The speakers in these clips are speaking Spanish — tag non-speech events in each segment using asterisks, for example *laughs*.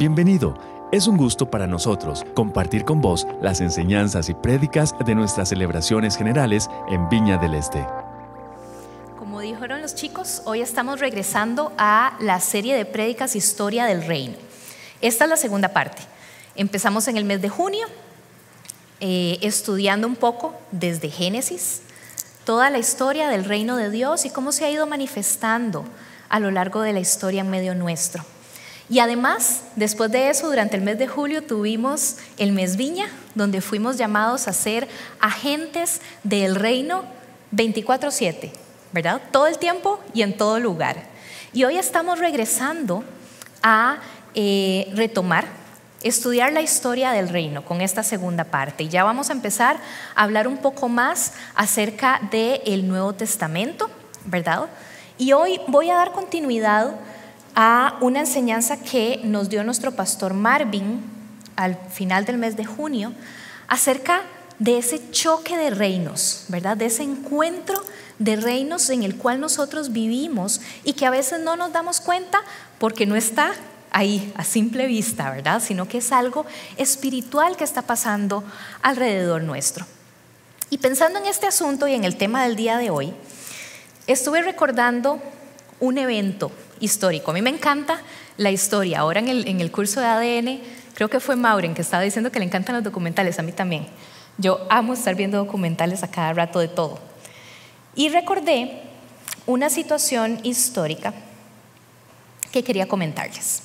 Bienvenido. Es un gusto para nosotros compartir con vos las enseñanzas y prédicas de nuestras celebraciones generales en Viña del Este. Como dijeron los chicos, hoy estamos regresando a la serie de prédicas Historia del Reino. Esta es la segunda parte. Empezamos en el mes de junio, eh, estudiando un poco desde Génesis, toda la historia del reino de Dios y cómo se ha ido manifestando a lo largo de la historia en medio nuestro. Y además, después de eso, durante el mes de julio tuvimos el mes Viña, donde fuimos llamados a ser agentes del reino 24/7, ¿verdad? Todo el tiempo y en todo lugar. Y hoy estamos regresando a eh, retomar, estudiar la historia del reino con esta segunda parte. Y ya vamos a empezar a hablar un poco más acerca del Nuevo Testamento, ¿verdad? Y hoy voy a dar continuidad a una enseñanza que nos dio nuestro pastor Marvin al final del mes de junio acerca de ese choque de reinos, ¿verdad? De ese encuentro de reinos en el cual nosotros vivimos y que a veces no nos damos cuenta porque no está ahí a simple vista, ¿verdad? Sino que es algo espiritual que está pasando alrededor nuestro. Y pensando en este asunto y en el tema del día de hoy, estuve recordando un evento histórico. A mí me encanta la historia. Ahora en el, curso de ADN, creo que fue Mauren que estaba diciendo que le encantan los documentales, a mí también. Yo amo estar viendo documentales a cada rato de todo. Y recordé una situación histórica que quería comentarles.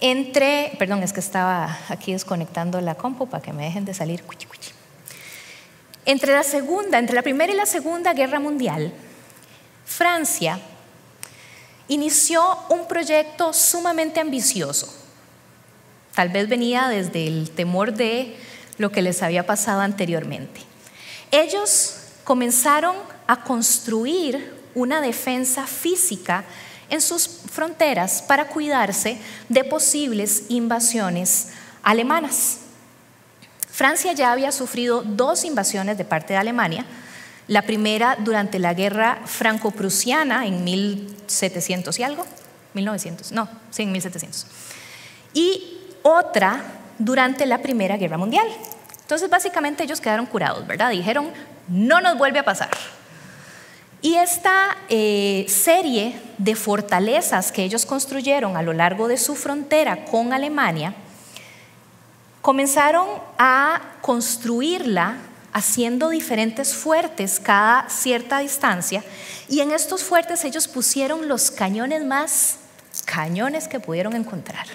Entre, perdón, es que estaba aquí desconectando la compu para que me dejen de salir. Entre la segunda, entre la primera y la segunda guerra mundial, Francia inició un proyecto sumamente ambicioso. Tal vez venía desde el temor de lo que les había pasado anteriormente. Ellos comenzaron a construir una defensa física en sus fronteras para cuidarse de posibles invasiones alemanas. Francia ya había sufrido dos invasiones de parte de Alemania, la primera durante la guerra franco-prusiana en 1700 y algo, 1900, no, sí, en 1700. Y otra durante la Primera Guerra Mundial. Entonces, básicamente ellos quedaron curados, ¿verdad? Dijeron, no nos vuelve a pasar. Y esta eh, serie de fortalezas que ellos construyeron a lo largo de su frontera con Alemania, comenzaron a construirla haciendo diferentes fuertes cada cierta distancia. Y en estos fuertes ellos pusieron los cañones más cañones que pudieron encontrar.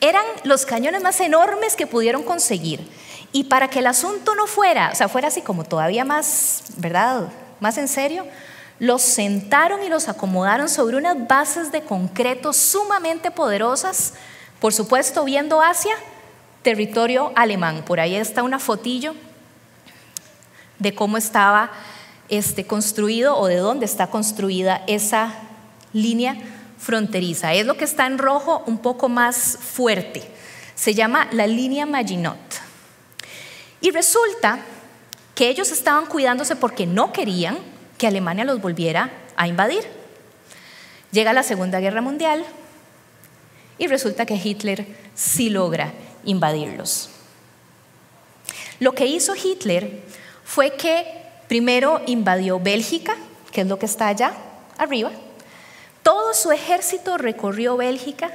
Eran los cañones más enormes que pudieron conseguir. Y para que el asunto no fuera, o sea, fuera así como todavía más, ¿verdad? Más en serio, los sentaron y los acomodaron sobre unas bases de concreto sumamente poderosas, por supuesto viendo hacia territorio alemán. Por ahí está una fotillo de cómo estaba este, construido o de dónde está construida esa línea fronteriza. Es lo que está en rojo un poco más fuerte. Se llama la línea Maginot. Y resulta que ellos estaban cuidándose porque no querían que Alemania los volviera a invadir. Llega la Segunda Guerra Mundial y resulta que Hitler sí logra invadirlos. Lo que hizo Hitler fue que primero invadió Bélgica, que es lo que está allá arriba. Todo su ejército recorrió Bélgica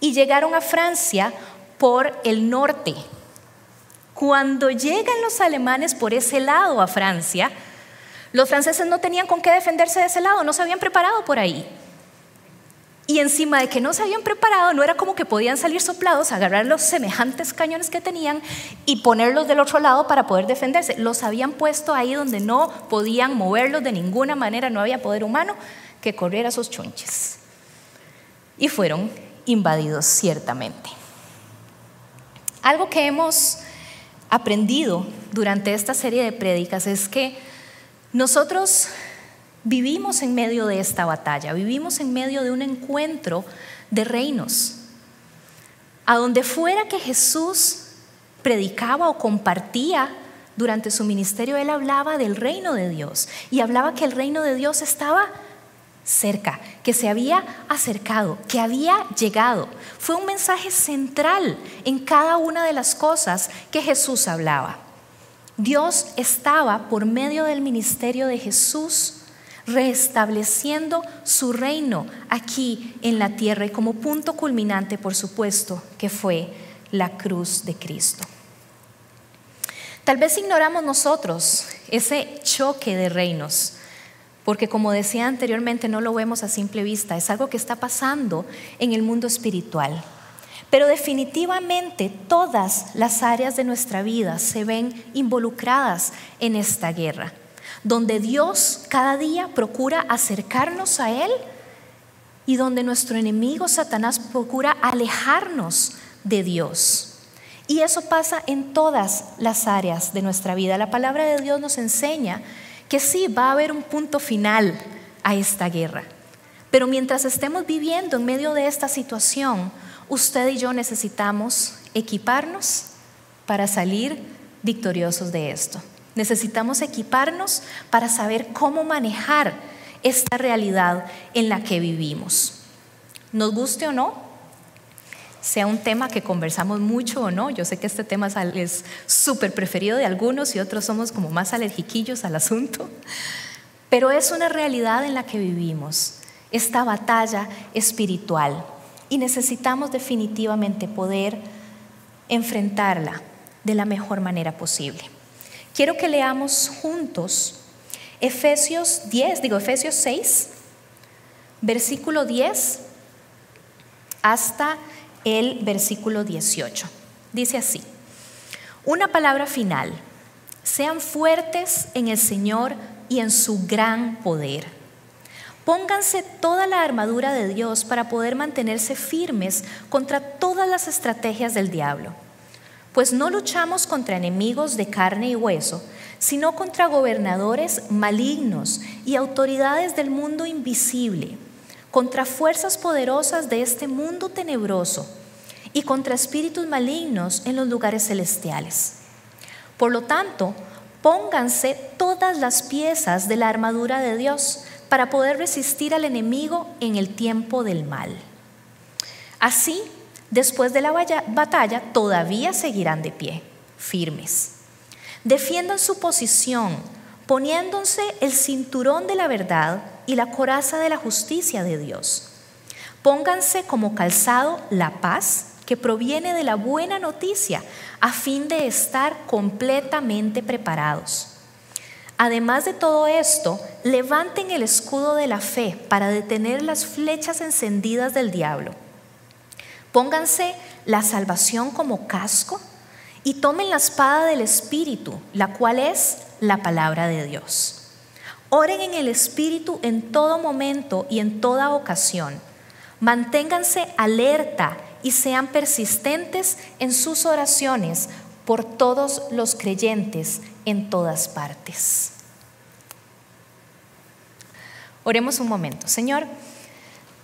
y llegaron a Francia por el norte. Cuando llegan los alemanes por ese lado a Francia, los franceses no tenían con qué defenderse de ese lado, no se habían preparado por ahí. Y encima de que no se habían preparado, no era como que podían salir soplados, agarrar los semejantes cañones que tenían y ponerlos del otro lado para poder defenderse. Los habían puesto ahí donde no podían moverlos de ninguna manera, no había poder humano que corriera sus chunches. Y fueron invadidos ciertamente. Algo que hemos aprendido durante esta serie de prédicas es que nosotros Vivimos en medio de esta batalla, vivimos en medio de un encuentro de reinos. A donde fuera que Jesús predicaba o compartía durante su ministerio, él hablaba del reino de Dios y hablaba que el reino de Dios estaba cerca, que se había acercado, que había llegado. Fue un mensaje central en cada una de las cosas que Jesús hablaba. Dios estaba por medio del ministerio de Jesús restableciendo su reino aquí en la tierra y como punto culminante, por supuesto, que fue la cruz de Cristo. Tal vez ignoramos nosotros ese choque de reinos, porque como decía anteriormente, no lo vemos a simple vista, es algo que está pasando en el mundo espiritual. Pero definitivamente todas las áreas de nuestra vida se ven involucradas en esta guerra, donde Dios cada día procura acercarnos a Él y donde nuestro enemigo Satanás procura alejarnos de Dios. Y eso pasa en todas las áreas de nuestra vida. La palabra de Dios nos enseña que sí, va a haber un punto final a esta guerra. Pero mientras estemos viviendo en medio de esta situación, usted y yo necesitamos equiparnos para salir victoriosos de esto. Necesitamos equiparnos para saber cómo manejar esta realidad en la que vivimos. Nos guste o no, sea un tema que conversamos mucho o no. Yo sé que este tema es súper preferido de algunos y otros somos como más alergiquillos al asunto, pero es una realidad en la que vivimos, esta batalla espiritual y necesitamos definitivamente poder enfrentarla de la mejor manera posible. Quiero que leamos juntos Efesios 10, digo Efesios 6, versículo 10 hasta el versículo 18. Dice así, una palabra final, sean fuertes en el Señor y en su gran poder. Pónganse toda la armadura de Dios para poder mantenerse firmes contra todas las estrategias del diablo. Pues no luchamos contra enemigos de carne y hueso, sino contra gobernadores malignos y autoridades del mundo invisible contra fuerzas poderosas de este mundo tenebroso y contra espíritus malignos en los lugares celestiales. Por lo tanto, pónganse todas las piezas de la armadura de Dios para poder resistir al enemigo en el tiempo del mal. Así, después de la batalla, todavía seguirán de pie, firmes. Defiendan su posición, poniéndose el cinturón de la verdad y la coraza de la justicia de Dios. Pónganse como calzado la paz que proviene de la buena noticia a fin de estar completamente preparados. Además de todo esto, levanten el escudo de la fe para detener las flechas encendidas del diablo. Pónganse la salvación como casco y tomen la espada del Espíritu, la cual es la palabra de Dios. Oren en el Espíritu en todo momento y en toda ocasión. Manténganse alerta y sean persistentes en sus oraciones por todos los creyentes en todas partes. Oremos un momento. Señor,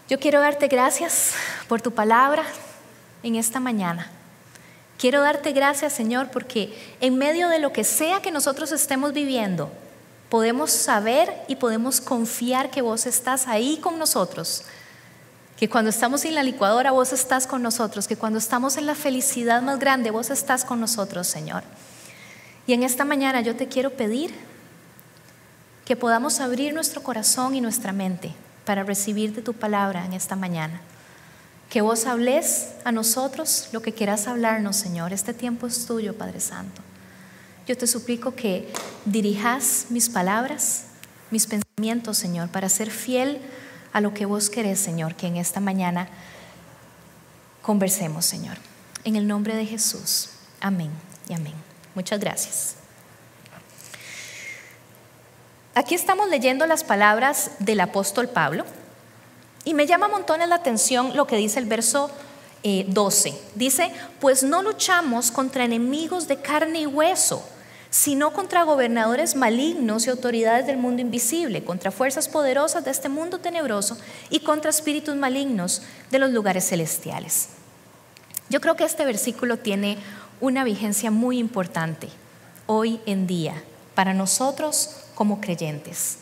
yo quiero darte gracias por tu palabra en esta mañana. Quiero darte gracias, Señor, porque en medio de lo que sea que nosotros estemos viviendo, podemos saber y podemos confiar que vos estás ahí con nosotros, que cuando estamos en la licuadora vos estás con nosotros, que cuando estamos en la felicidad más grande vos estás con nosotros, Señor. Y en esta mañana yo te quiero pedir que podamos abrir nuestro corazón y nuestra mente para recibir de tu palabra en esta mañana. Que vos hables a nosotros lo que quieras hablarnos, Señor. Este tiempo es tuyo, Padre Santo. Yo te suplico que dirijas mis palabras, mis pensamientos, Señor, para ser fiel a lo que vos querés, Señor, que en esta mañana conversemos, Señor. En el nombre de Jesús. Amén y amén. Muchas gracias. Aquí estamos leyendo las palabras del apóstol Pablo y me llama montones la atención lo que dice el verso 12. Eh, dice, pues no luchamos contra enemigos de carne y hueso sino contra gobernadores malignos y autoridades del mundo invisible, contra fuerzas poderosas de este mundo tenebroso y contra espíritus malignos de los lugares celestiales. Yo creo que este versículo tiene una vigencia muy importante hoy en día para nosotros como creyentes.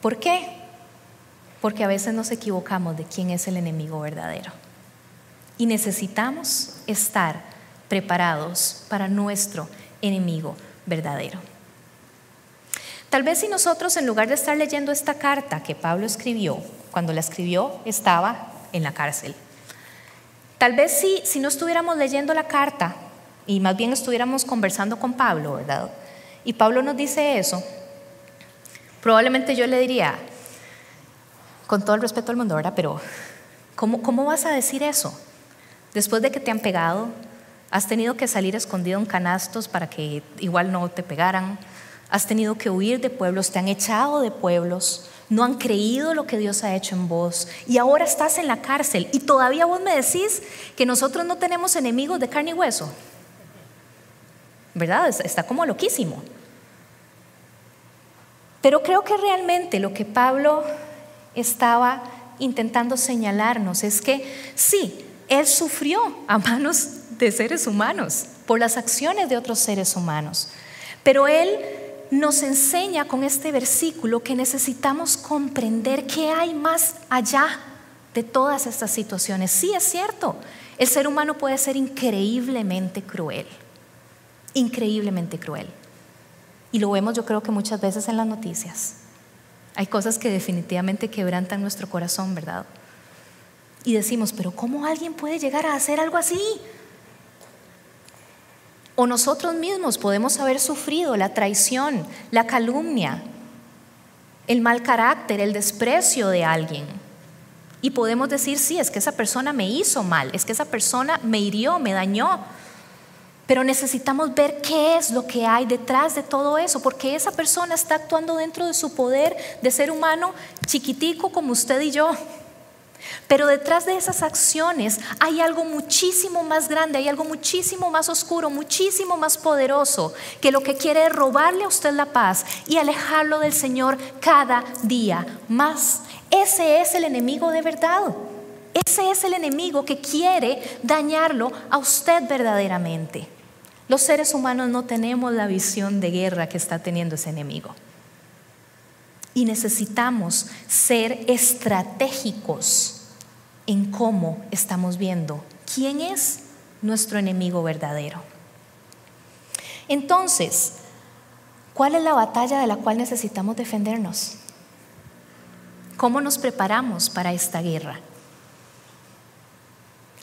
¿Por qué? Porque a veces nos equivocamos de quién es el enemigo verdadero. Y necesitamos estar preparados para nuestro enemigo verdadero. Tal vez si nosotros en lugar de estar leyendo esta carta que Pablo escribió, cuando la escribió estaba en la cárcel. Tal vez si, si no estuviéramos leyendo la carta y más bien estuviéramos conversando con Pablo, ¿verdad? Y Pablo nos dice eso, probablemente yo le diría, con todo el respeto al mundo, ¿verdad? Pero ¿cómo, ¿cómo vas a decir eso? Después de que te han pegado, has tenido que salir escondido en canastos para que igual no te pegaran, has tenido que huir de pueblos, te han echado de pueblos, no han creído lo que Dios ha hecho en vos y ahora estás en la cárcel y todavía vos me decís que nosotros no tenemos enemigos de carne y hueso. ¿Verdad? Está como loquísimo. Pero creo que realmente lo que Pablo estaba intentando señalarnos es que sí, él sufrió a manos de seres humanos por las acciones de otros seres humanos, pero él nos enseña con este versículo que necesitamos comprender qué hay más allá de todas estas situaciones. Sí, es cierto, el ser humano puede ser increíblemente cruel, increíblemente cruel. Y lo vemos yo creo que muchas veces en las noticias. Hay cosas que definitivamente quebrantan nuestro corazón, ¿verdad? Y decimos, pero ¿cómo alguien puede llegar a hacer algo así? O nosotros mismos podemos haber sufrido la traición, la calumnia, el mal carácter, el desprecio de alguien. Y podemos decir, sí, es que esa persona me hizo mal, es que esa persona me hirió, me dañó. Pero necesitamos ver qué es lo que hay detrás de todo eso, porque esa persona está actuando dentro de su poder de ser humano chiquitico como usted y yo. Pero detrás de esas acciones hay algo muchísimo más grande, hay algo muchísimo más oscuro, muchísimo más poderoso, que lo que quiere es robarle a usted la paz y alejarlo del Señor cada día más. Ese es el enemigo de verdad. Ese es el enemigo que quiere dañarlo a usted verdaderamente. Los seres humanos no tenemos la visión de guerra que está teniendo ese enemigo. Y necesitamos ser estratégicos en cómo estamos viendo quién es nuestro enemigo verdadero. Entonces, ¿cuál es la batalla de la cual necesitamos defendernos? ¿Cómo nos preparamos para esta guerra?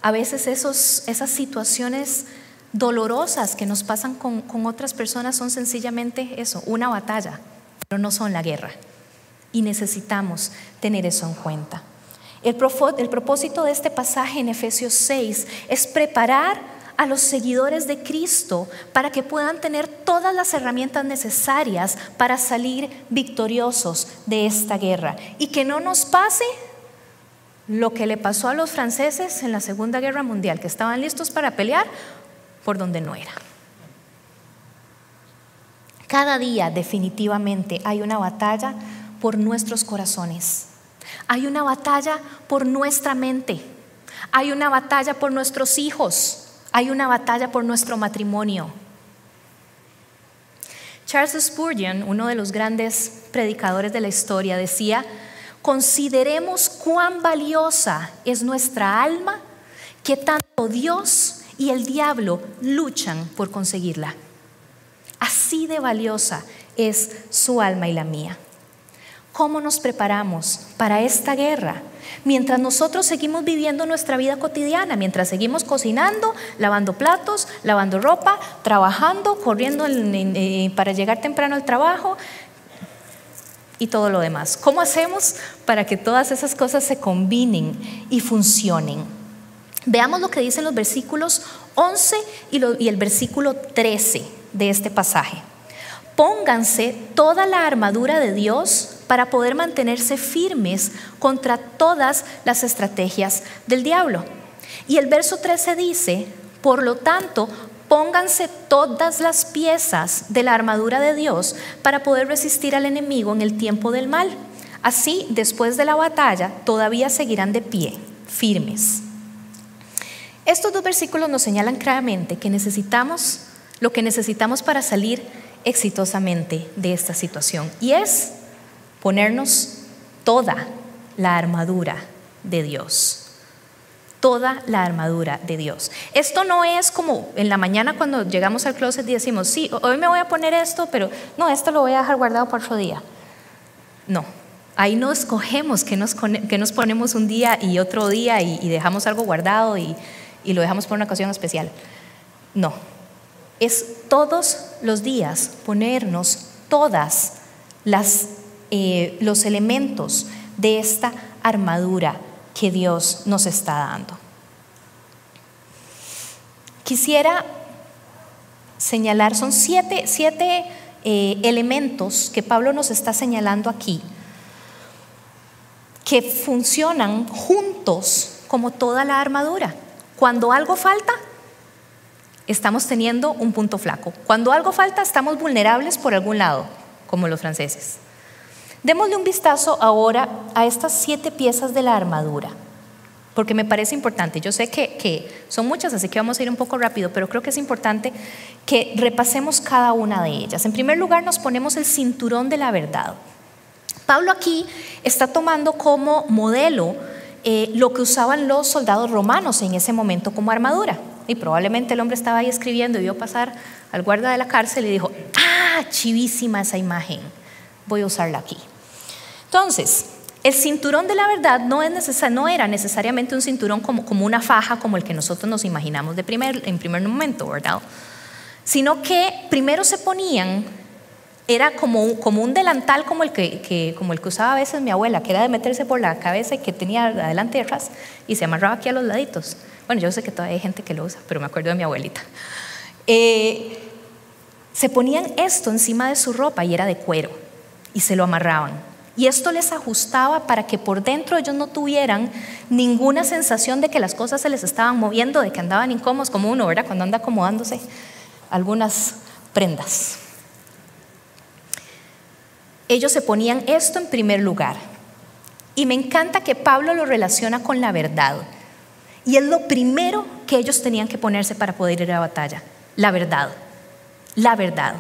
A veces esos, esas situaciones dolorosas que nos pasan con, con otras personas son sencillamente eso, una batalla, pero no son la guerra. Y necesitamos tener eso en cuenta. El, propósito de este pasaje en Efesios 6 es preparar a los seguidores de Cristo para que puedan tener todas las herramientas necesarias para salir victoriosos de esta guerra y que no nos pase lo que le pasó a los franceses en la Segunda Guerra Mundial, que estaban listos para pelear por donde no era. Cada día definitivamente hay una batalla por nuestros corazones. Hay una batalla por nuestra mente. Hay una batalla por nuestros hijos. Hay una batalla por nuestro matrimonio. Charles Spurgeon, uno de los grandes predicadores de la historia, decía, consideremos cuán valiosa es nuestra alma que tanto Dios y el diablo luchan por conseguirla. Así de valiosa es su alma y la mía. ¿Cómo nos preparamos para esta guerra? Mientras nosotros seguimos viviendo nuestra vida cotidiana, mientras seguimos cocinando, lavando platos, lavando ropa, trabajando, corriendo eh, para llegar temprano al trabajo y todo lo demás. ¿Cómo hacemos para que todas esas cosas se combinen y funcionen? Veamos lo que dicen los versículos 11 y el versículo 13 de este pasaje. Pónganse toda la armadura de Dios para poder mantenerse firmes contra todas las estrategias del diablo. Y el verso 13 dice, por lo tanto, pónganse todas las piezas de la armadura de Dios para poder resistir al enemigo en el tiempo del mal. Así, después de la batalla, todavía seguirán de pie, firmes. Estos dos versículos nos señalan claramente que necesitamos lo que necesitamos para salir exitosamente de esta situación y es ponernos toda la armadura de Dios. Toda la armadura de Dios. Esto no es como en la mañana cuando llegamos al closet y decimos, sí, hoy me voy a poner esto, pero no, esto lo voy a dejar guardado para otro día. No, ahí no escogemos que nos, que nos ponemos un día y otro día y, dejamos algo guardado y, y lo dejamos por una ocasión especial. No, es todos los días ponernos todas las eh, los elementos de esta armadura que Dios nos está dando. Quisiera señalar, son siete, eh, elementos que Pablo nos está señalando aquí, que funcionan juntos como toda la armadura. Cuando algo falta, estamos teniendo un punto flaco. Cuando algo falta, estamos vulnerables por algún lado, como los franceses. Démosle un vistazo ahora a estas siete piezas de la armadura, porque me parece importante. Yo sé que, son muchas, así que vamos a ir un poco rápido, pero creo que es importante que repasemos cada una de ellas. En primer lugar, nos ponemos el cinturón de la verdad. Pablo aquí está tomando como modelo eh, lo que usaban los soldados romanos en ese momento como armadura. Y probablemente el hombre estaba ahí escribiendo y vio pasar al guarda de la cárcel y dijo, ah, chivísima esa imagen, voy a usarla aquí. Entonces, el cinturón de la verdad no, era necesariamente un cinturón como, una faja como el que nosotros nos imaginamos en primer momento, ¿verdad? Sino que primero se ponían, era como, un delantal como el que, como el que usaba a veces mi abuela, que era de meterse por la cabeza y que tenía adelante y atrás y se amarraba aquí a los laditos. Bueno, yo sé que todavía hay gente que lo usa, pero me acuerdo de mi abuelita. Eh, se ponían esto encima de su ropa y era de cuero y se lo amarraban. Y esto les ajustaba para que por dentro ellos no tuvieran ninguna sensación de que las cosas se les estaban moviendo, de que andaban incómodos, como uno, ¿verdad? Cuando anda acomodándose algunas prendas. Ellos se ponían esto en primer lugar. Y me encanta que Pablo lo relaciona con la verdad. Y es lo primero que ellos tenían que ponerse para poder ir a la batalla. La verdad. La verdad.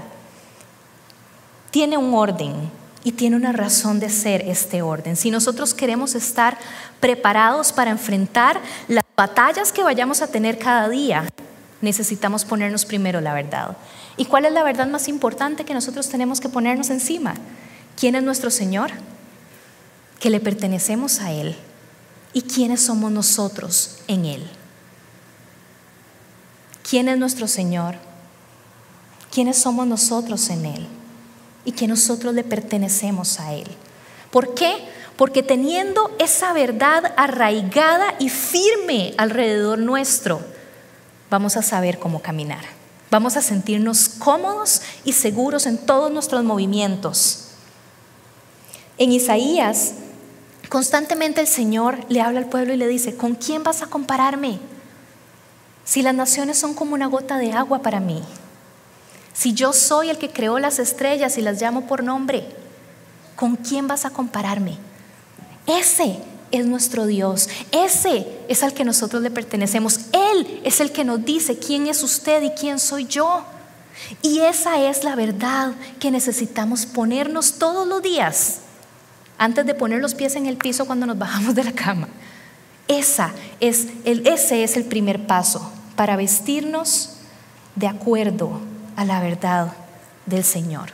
Tiene un orden, y tiene una razón de ser este orden. Si nosotros queremos estar preparados para enfrentar las batallas que vayamos a tener cada día, necesitamos ponernos primero la verdad. ¿Y cuál es la verdad más importante que nosotros tenemos que ponernos encima? ¿Quién es nuestro Señor? Que le pertenecemos a Él. ¿Y quiénes somos nosotros en Él? ¿Quién es nuestro Señor? ¿Quiénes somos nosotros en Él? y que nosotros le pertenecemos a Él. ¿Por qué? Porque teniendo esa verdad arraigada y firme alrededor nuestro, vamos a saber cómo caminar. Vamos a sentirnos cómodos y seguros en todos nuestros movimientos. En Isaías, constantemente el Señor le habla al pueblo y le dice, ¿con quién vas a compararme? Si las naciones son como una gota de agua para mí, si yo soy el que creó las estrellas y las llamo por nombre, ¿con quién vas a compararme? Ese es nuestro Dios. Ese es al que nosotros le pertenecemos. Él es el que nos dice quién es usted y quién soy yo. Y esa es la verdad que necesitamos ponernos todos los días antes de poner los pies en el piso cuando nos bajamos de la cama. Esa es el, ese es el primer paso para vestirnos de acuerdo a la verdad del Señor.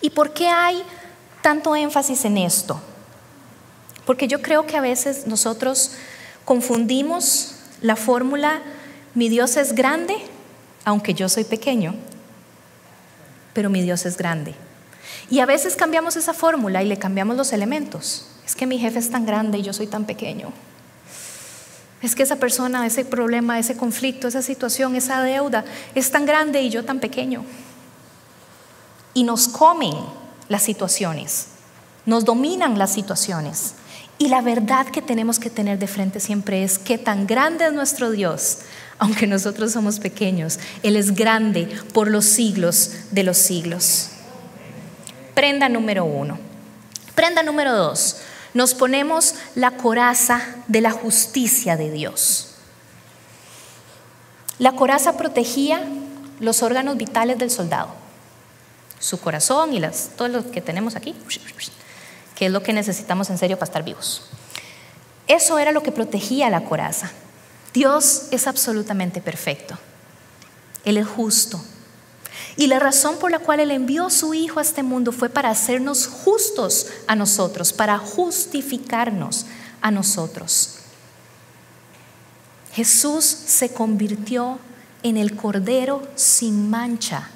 ¿Y por qué hay tanto énfasis en esto? Porque yo creo que a veces nosotros confundimos la fórmula mi Dios es grande, aunque yo soy pequeño, pero mi Dios es grande. Y a veces cambiamos esa fórmula y le cambiamos los elementos. Es que mi jefe es tan grande y yo soy tan pequeño. Es que esa persona, ese problema, ese conflicto, esa situación, esa deuda es tan grande y yo tan pequeño. Y nos comen las situaciones, nos dominan las situaciones. Y la verdad que tenemos que tener de frente siempre es que tan grande es nuestro Dios, aunque nosotros somos pequeños. Él es grande por los siglos de los siglos. Prenda número uno. Prenda número dos nos ponemos la coraza de la justicia de Dios. La coraza protegía los órganos vitales del soldado, su corazón y las, todo lo que tenemos aquí, que es lo que necesitamos en serio para estar vivos. Eso era lo que protegía la coraza. Dios es absolutamente perfecto. Él es justo. Y la razón por la cual Él envió su Hijo a este mundo fue para hacernos justos a nosotros, para justificarnos a nosotros. Jesús se convirtió en el Cordero sin mancha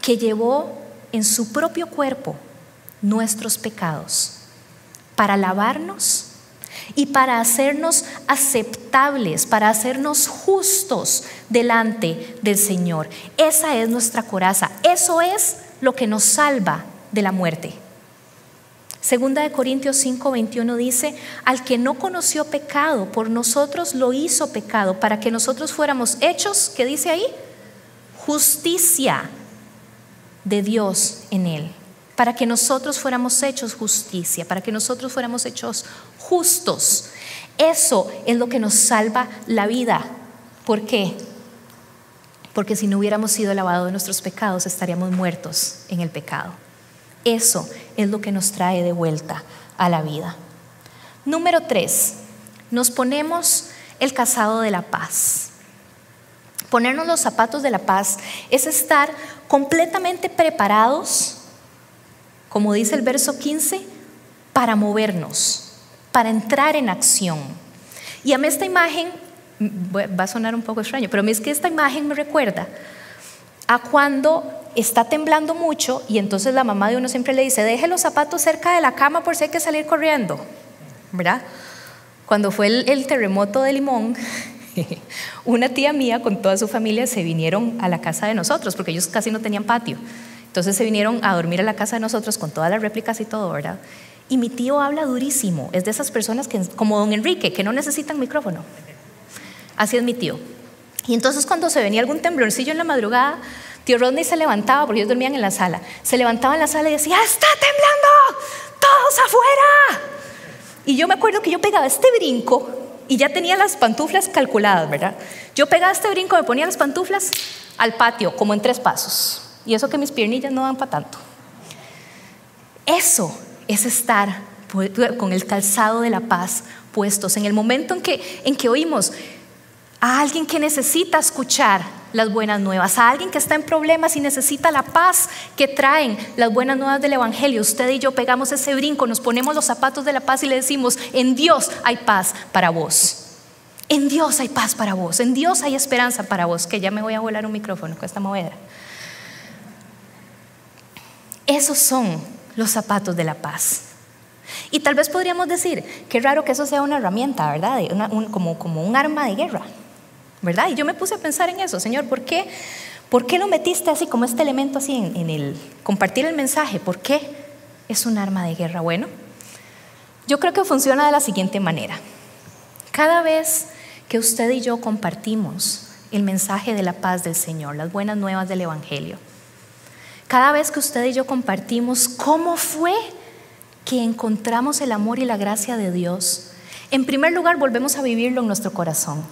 que llevó en su propio cuerpo nuestros pecados para lavarnos y para hacernos aceptables, para hacernos justos delante del Señor. Esa es nuestra coraza, eso es lo que nos salva de la muerte. Segunda de Corintios 5, 21 dice, al que no conoció pecado, por nosotros lo hizo pecado, para que nosotros fuéramos hechos, ¿qué dice ahí? Justicia de Dios en él, para que nosotros fuéramos hechos justicia, para que nosotros fuéramos hechos justos. Eso es lo que nos salva la vida. ¿Por qué? Porque si no hubiéramos sido lavados de nuestros pecados, estaríamos muertos en el pecado. Eso es lo que nos trae de vuelta a la vida. Número tres, nos ponemos el casado de la paz. Ponernos los zapatos de la paz es estar completamente preparados, como dice el verso 15, para movernos, para entrar en acción. Y a mí esta imagen, va a sonar un poco extraño, pero a mí es que esta imagen me recuerda a cuando está temblando mucho y entonces la mamá de uno siempre le dice, deje los zapatos cerca de la cama por si hay que salir corriendo, ¿verdad? Cuando fue el, terremoto de Limón, *laughs* una tía mía con toda su familia se vinieron a la casa de nosotros, porque ellos casi no tenían patio. Entonces se vinieron a dormir a la casa de nosotros con todas las réplicas y todo, ¿verdad? Y mi tío habla durísimo, es de esas personas que, como don Enrique, que no necesitan micrófono. Así es mi tío. Y entonces cuando se venía algún temblorcillo en la madrugada, tío Rodney se levantaba, porque ellos dormían en la sala, se levantaba en la sala y decía, ¡está temblando! ¡Todos afuera! Y yo me acuerdo que yo pegaba este brinco y ya tenía las pantuflas calculadas, ¿verdad? Yo pegaba este brinco, me ponía las pantuflas al patio, como en tres pasos. Y eso que mis piernillas no dan para tanto. Eso es estar con el calzado de la paz puestos. En el momento en que, en que oímos, a alguien que necesita escuchar las buenas nuevas, a alguien que está en problemas y necesita la paz que traen las buenas nuevas del Evangelio. Usted y yo pegamos ese brinco, nos ponemos los zapatos de la paz y le decimos, en Dios hay paz para vos. En Dios hay paz para vos, en Dios hay esperanza para vos, que ya me voy a volar un micrófono con esta movedera. Esos son los zapatos de la paz. Y tal vez podríamos decir, qué raro que eso sea una herramienta, ¿verdad? como, como un arma de guerra. ¿verdad? Y yo me puse a pensar en eso, Señor, ¿por qué, ¿por qué lo metiste así como este elemento así en, en el compartir el mensaje? ¿Por qué es un arma de guerra? Bueno, yo creo que funciona de la siguiente manera. Cada vez que usted y yo compartimos el mensaje de la paz del Señor, las buenas nuevas del Evangelio, cada vez que usted y yo compartimos cómo fue que encontramos el amor y la gracia de Dios, en primer lugar volvemos a vivirlo en nuestro corazón.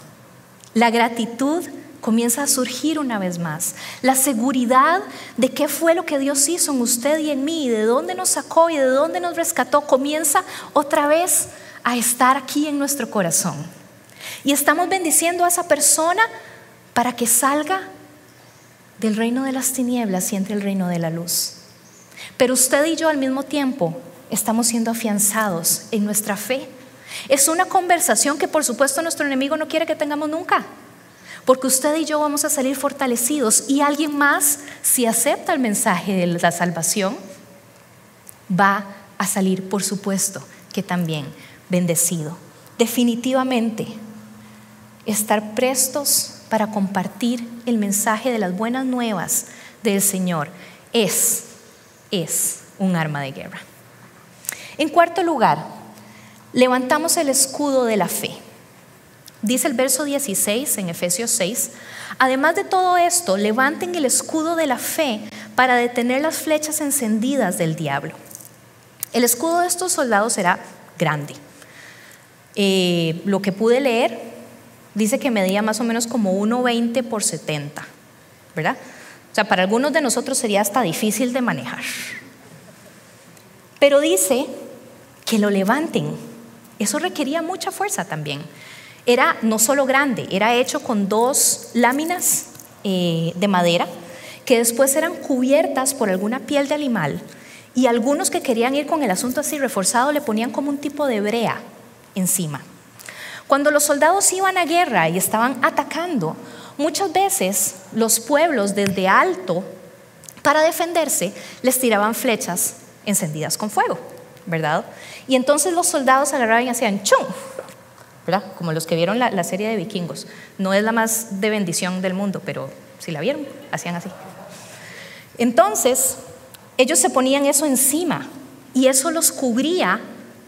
La gratitud comienza a surgir una vez más. La seguridad de qué fue lo que Dios hizo en usted y en mí, y de dónde nos sacó y de dónde nos rescató, comienza otra vez a estar aquí en nuestro corazón. Y estamos bendiciendo a esa persona para que salga del reino de las tinieblas y entre el reino de la luz. Pero usted y yo al mismo tiempo estamos siendo afianzados en nuestra fe es una conversación que por supuesto nuestro enemigo no quiere que tengamos nunca. Porque usted y yo vamos a salir fortalecidos y alguien más, si acepta el mensaje de la salvación, va a salir, por supuesto, que también bendecido. Definitivamente, estar prestos para compartir el mensaje de las buenas nuevas del Señor es, es un arma de guerra. En cuarto lugar, levantamos el escudo de la fe. Dice el verso 16 en Efesios 6, además de todo esto, levanten el escudo de la fe para detener las flechas encendidas del diablo. El escudo de estos soldados era grande. Eh, lo que pude leer dice que medía más o menos como 1,20 por 70, ¿verdad? O sea, para algunos de nosotros sería hasta difícil de manejar. Pero dice que lo levanten. Eso requería mucha fuerza también. Era no solo grande, era hecho con dos láminas eh, de madera que después eran cubiertas por alguna piel de animal y algunos que querían ir con el asunto así reforzado le ponían como un tipo de brea encima. Cuando los soldados iban a guerra y estaban atacando, muchas veces los pueblos desde alto, para defenderse, les tiraban flechas encendidas con fuego, ¿verdad? Y entonces los soldados agarraban y hacían chum, ¿verdad? Como los que vieron la, la serie de vikingos. No es la más de bendición del mundo, pero si la vieron, hacían así. Entonces, ellos se ponían eso encima y eso los cubría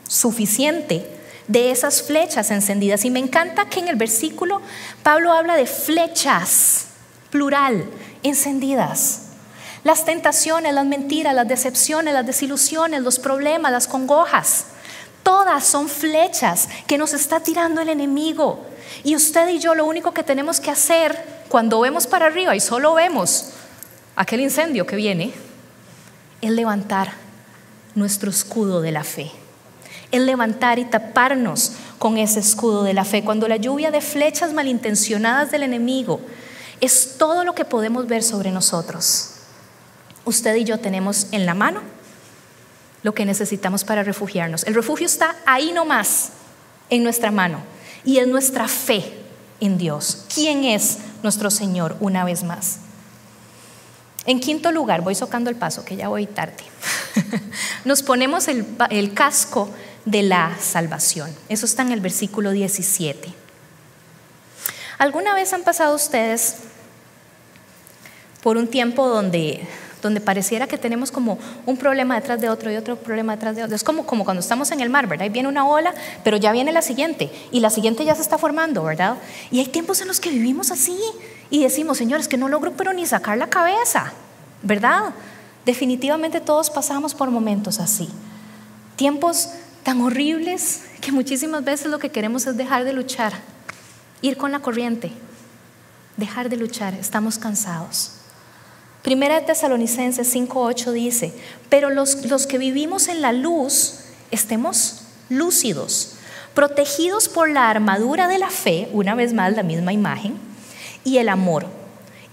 suficiente de esas flechas encendidas. Y me encanta que en el versículo Pablo habla de flechas, plural, encendidas. Las tentaciones, las mentiras, las decepciones, las desilusiones, los problemas, las congojas, todas son flechas que nos está tirando el enemigo. Y usted y yo lo único que tenemos que hacer cuando vemos para arriba y solo vemos aquel incendio que viene, es levantar nuestro escudo de la fe. Es levantar y taparnos con ese escudo de la fe. Cuando la lluvia de flechas malintencionadas del enemigo es todo lo que podemos ver sobre nosotros. Usted y yo tenemos en la mano lo que necesitamos para refugiarnos. El refugio está ahí nomás, en nuestra mano, y es nuestra fe en Dios. ¿Quién es nuestro Señor una vez más? En quinto lugar, voy socando el paso, que ya voy tarde. *laughs* Nos ponemos el, el, casco de la salvación. Eso está en el versículo 17. ¿Alguna vez han pasado ustedes por un tiempo donde, donde pareciera que tenemos como un problema detrás de otro y otro problema detrás de otro? Es como, como cuando estamos en el mar, ¿verdad? Ahí viene una ola, pero ya viene la siguiente y la siguiente ya se está formando, ¿verdad? Y hay tiempos en los que vivimos así y decimos, señores, que no logro pero ni sacar la cabeza, ¿verdad? Definitivamente todos pasamos por momentos así. Tiempos tan horribles que muchísimas veces lo que queremos es dejar de luchar, ir con la corriente, dejar de luchar, estamos cansados. Primera de Tesalonicenses 5:8 dice, pero los, los que vivimos en la luz, estemos lúcidos, protegidos por la armadura de la fe, una vez más la misma imagen, y el amor.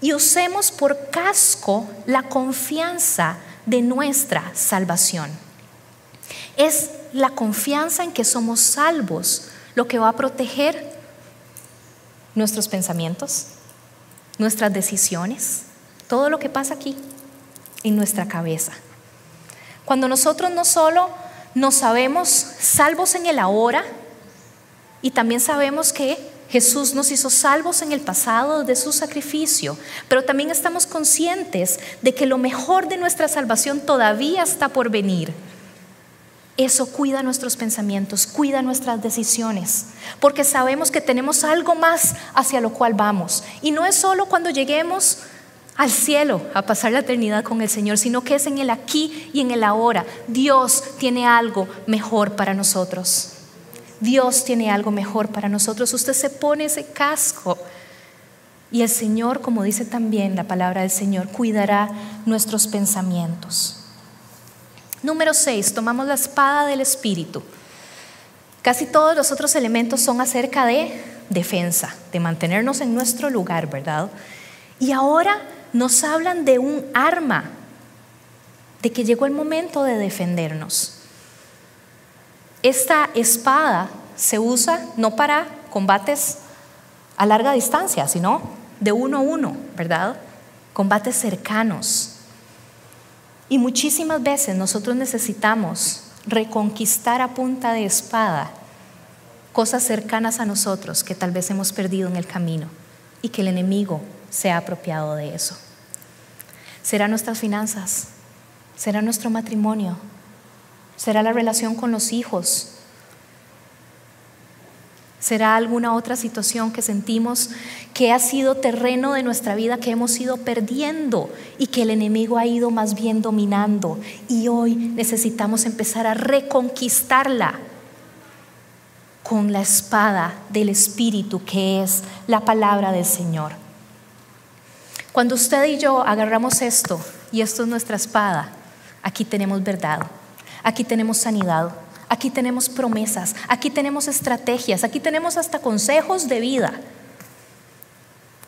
Y usemos por casco la confianza de nuestra salvación. Es la confianza en que somos salvos lo que va a proteger nuestros pensamientos, nuestras decisiones, todo lo que pasa aquí en nuestra cabeza. Cuando nosotros no solo nos sabemos salvos en el ahora, y también sabemos que Jesús nos hizo salvos en el pasado de su sacrificio, pero también estamos conscientes de que lo mejor de nuestra salvación todavía está por venir. Eso cuida nuestros pensamientos, cuida nuestras decisiones, porque sabemos que tenemos algo más hacia lo cual vamos. Y no es solo cuando lleguemos al cielo a pasar la eternidad con el Señor, sino que es en el aquí y en el ahora. Dios tiene algo mejor para nosotros. Dios tiene algo mejor para nosotros. Usted se pone ese casco y el Señor, como dice también la palabra del Señor, cuidará nuestros pensamientos. Número 6, tomamos la espada del Espíritu. Casi todos los otros elementos son acerca de defensa, de mantenernos en nuestro lugar, ¿verdad? Y ahora nos hablan de un arma, de que llegó el momento de defendernos. Esta espada se usa no para combates a larga distancia, sino de uno a uno, ¿verdad? Combates cercanos. Y muchísimas veces nosotros necesitamos reconquistar a punta de espada cosas cercanas a nosotros que tal vez hemos perdido en el camino y que el enemigo se ha apropiado de eso. Será nuestras finanzas, será nuestro matrimonio, será la relación con los hijos, será alguna otra situación que sentimos que ha sido terreno de nuestra vida que hemos ido perdiendo y que el enemigo ha ido más bien dominando y hoy necesitamos empezar a reconquistarla con la espada del Espíritu que es la palabra del Señor. Cuando usted y yo agarramos esto y esto es nuestra espada, aquí tenemos verdad. Aquí tenemos sanidad, aquí tenemos promesas, aquí tenemos estrategias, aquí tenemos hasta consejos de vida.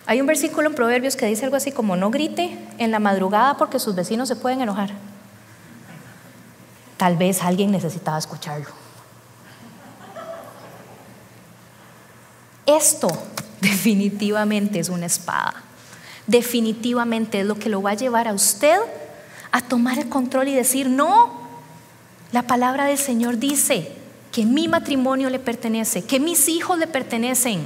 Hay un versículo en Proverbios que dice algo así como no grite en la madrugada porque sus vecinos se pueden enojar. Tal vez alguien necesitaba escucharlo. Esto *laughs* definitivamente es una espada. Definitivamente es lo que lo va a llevar a usted a tomar el control y decir, no, la palabra del Señor dice que mi matrimonio le pertenece, que mis hijos le pertenecen,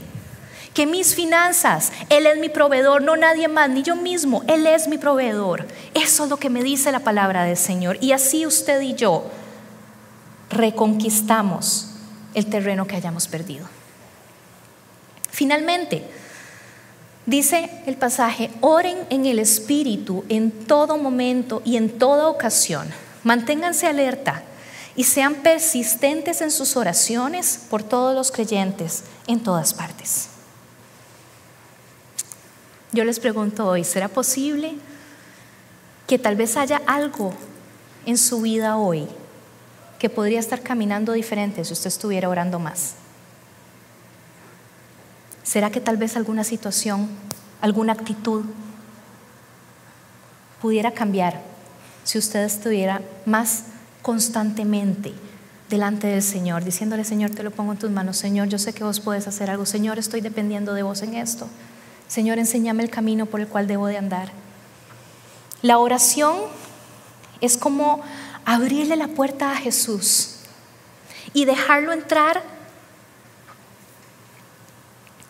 que mis finanzas, Él es mi proveedor, no nadie más, ni yo mismo, Él es mi proveedor. Eso es lo que me dice la palabra del Señor. Y así usted y yo reconquistamos el terreno que hayamos perdido. Finalmente, dice el pasaje, oren en el Espíritu en todo momento y en toda ocasión. Manténganse alerta y sean persistentes en sus oraciones por todos los creyentes en todas partes. Yo les pregunto hoy, ¿será posible que tal vez haya algo en su vida hoy que podría estar caminando diferente si usted estuviera orando más? ¿Será que tal vez alguna situación, alguna actitud pudiera cambiar si usted estuviera más constantemente delante del Señor, diciéndole, Señor, te lo pongo en tus manos, Señor, yo sé que vos puedes hacer algo, Señor, estoy dependiendo de vos en esto, Señor, enséñame el camino por el cual debo de andar. La oración es como abrirle la puerta a Jesús y dejarlo entrar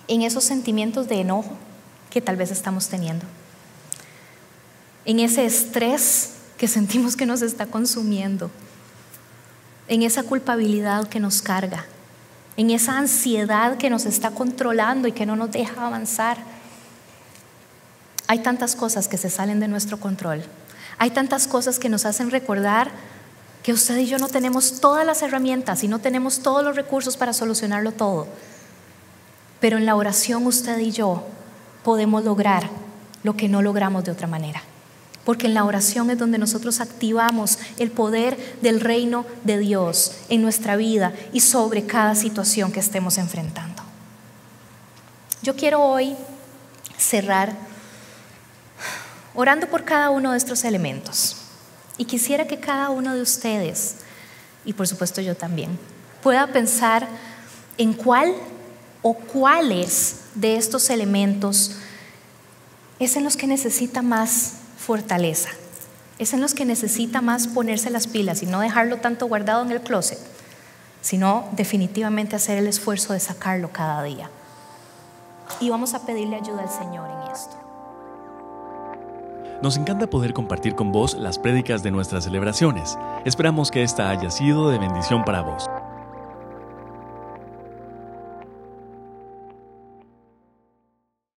en esos sentimientos de enojo que tal vez estamos teniendo, en ese estrés que sentimos que nos está consumiendo, en esa culpabilidad que nos carga, en esa ansiedad que nos está controlando y que no nos deja avanzar. Hay tantas cosas que se salen de nuestro control. Hay tantas cosas que nos hacen recordar que usted y yo no tenemos todas las herramientas y no tenemos todos los recursos para solucionarlo todo. Pero en la oración usted y yo podemos lograr lo que no logramos de otra manera. Porque en la oración es donde nosotros activamos el poder del reino de Dios en nuestra vida y sobre cada situación que estemos enfrentando. Yo quiero hoy cerrar orando por cada uno de estos elementos. Y quisiera que cada uno de ustedes, y por supuesto yo también, pueda pensar en cuál o cuáles de estos elementos es en los que necesita más fortaleza, es en los que necesita más ponerse las pilas y no dejarlo tanto guardado en el closet, sino definitivamente hacer el esfuerzo de sacarlo cada día. Y vamos a pedirle ayuda al Señor en esto. Nos encanta poder compartir con vos las prédicas de nuestras celebraciones. Esperamos que esta haya sido de bendición para vos.